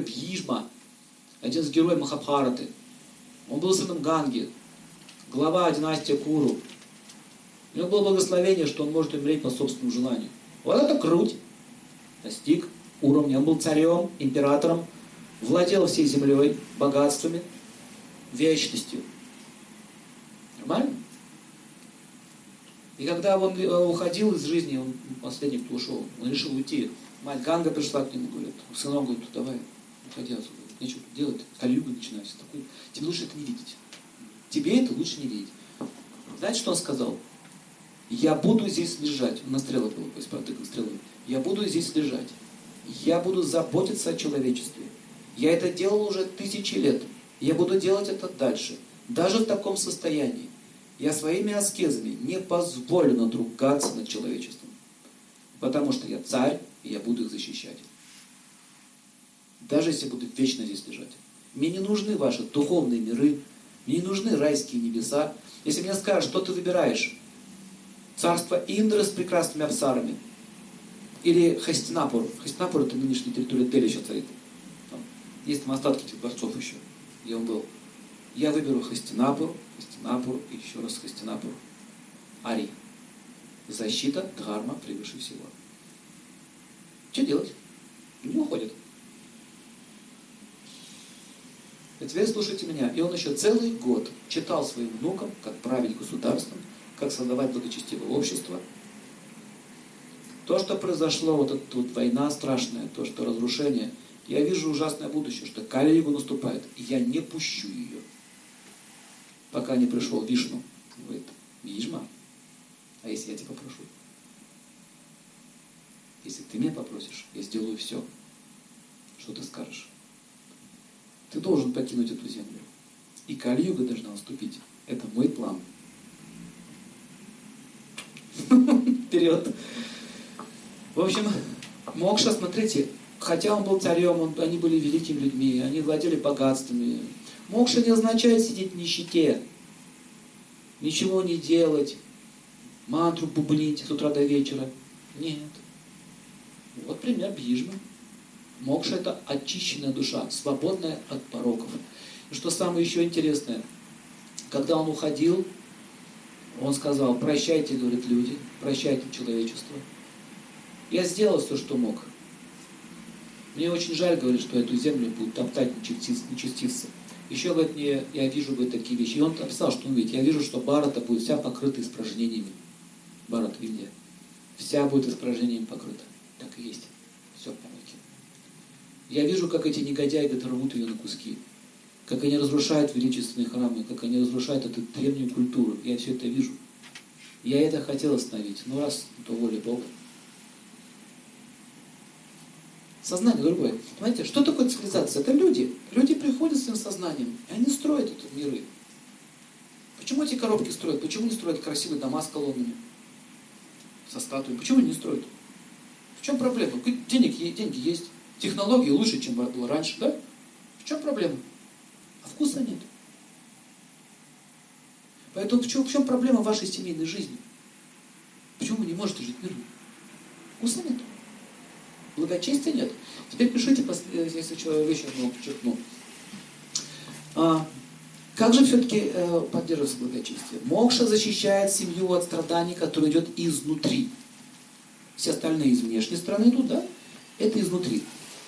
такой Бхишма, один из героев Махабхараты. Он был сыном Ганги, глава династии Куру. У него было благословение, что он может умереть по собственному желанию. Вот это круть. Достиг уровня. Он был царем, императором, владел всей землей, богатствами, вечностью. Нормально? И когда он э, уходил из жизни, он последний, кто ушел, он решил уйти. Мать Ганга пришла к нему, говорит, сынок, говорит, давай, уходи отсюда. Нечего делать, калюга начинается. Такой, тебе лучше это не видеть. Тебе это лучше не видеть. Знаете, что он сказал? Я буду здесь лежать. На стрелах было, то есть протыкан стрелой. Я буду здесь лежать. Я буду заботиться о человечестве. Я это делал уже тысячи лет. Я буду делать это дальше. Даже в таком состоянии. Я своими аскезами не позволю надругаться над человечеством. Потому что я царь, и я буду их защищать. Даже если буду вечно здесь лежать. Мне не нужны ваши духовные миры, мне не нужны райские небеса. Если мне скажут, что ты выбираешь, царство Индры с прекрасными абсарами, или Хастинапур. Хастинапур это нынешняя территория Дели еще царит. Там есть там остатки этих дворцов еще, где он был. Я выберу Хастинапур, Хастинапур и еще раз Хастинапур. Ари. Защита, дхарма превыше всего. Что делать? Не уходит. И теперь слушайте меня. И он еще целый год читал своим внукам, как править государством, как создавать благочестивое общество. То, что произошло, вот эта вот война страшная, то, что разрушение, я вижу ужасное будущее, что Кали-Югу наступает, и я не пущу ее, пока не пришел Вишну. Говорит, Вижма, а если я тебя попрошу? Если ты меня попросишь, я сделаю все, что ты скажешь. Должен покинуть эту землю. И Кали-Юга должна наступить. Это мой план. Вперед! В общем, Мокша, смотрите, хотя он был царем, он, они были великими людьми, они владели богатствами. Мокша не означает сидеть в нищете, ничего не делать, мантру бубнить с утра до вечера. Нет. Вот пример Бхижма. Мокша – это очищенная душа, свободная от пороков. И что самое еще интересное, когда он уходил, он сказал, прощайте, говорит люди, прощайте человечество. Я сделал все, что мог. Мне очень жаль, говорит, что эту землю будут топтать нечестивцы. Еще, говорит, мне, я вижу говорит, такие вещи. И он написал, что он видит. Я вижу, что Барата будет вся покрыта испражнениями. Барат, Индия. Вся будет испражнениями покрыта. Так и есть. Все порядке. Я вижу, как эти негодяи говорит, рвут ее на куски. Как они разрушают величественные храмы, как они разрушают эту древнюю культуру. Я все это вижу. Я это хотел остановить. Но раз, то воля Бога. Сознание другое. Понимаете, что такое цивилизация? Это люди. Люди приходят с своим сознанием, и они строят эти миры. Почему эти коробки строят? Почему не строят красивые дома с колоннами? Со статуями? Почему не строят? В чем проблема? Денег, деньги есть. Технологии лучше, чем было раньше, да? В чем проблема? А вкуса нет. Поэтому в чем, в чем проблема вашей семейной жизни? Почему вы не можете жить мирно? Вкуса нет. Благочестия нет. Теперь пишите, э, если человек еще одно подчеркну. А, как же все-таки э, поддерживается благочестие? Мокша защищает семью от страданий, которые идет изнутри. Все остальные из внешней стороны идут, да? Это изнутри.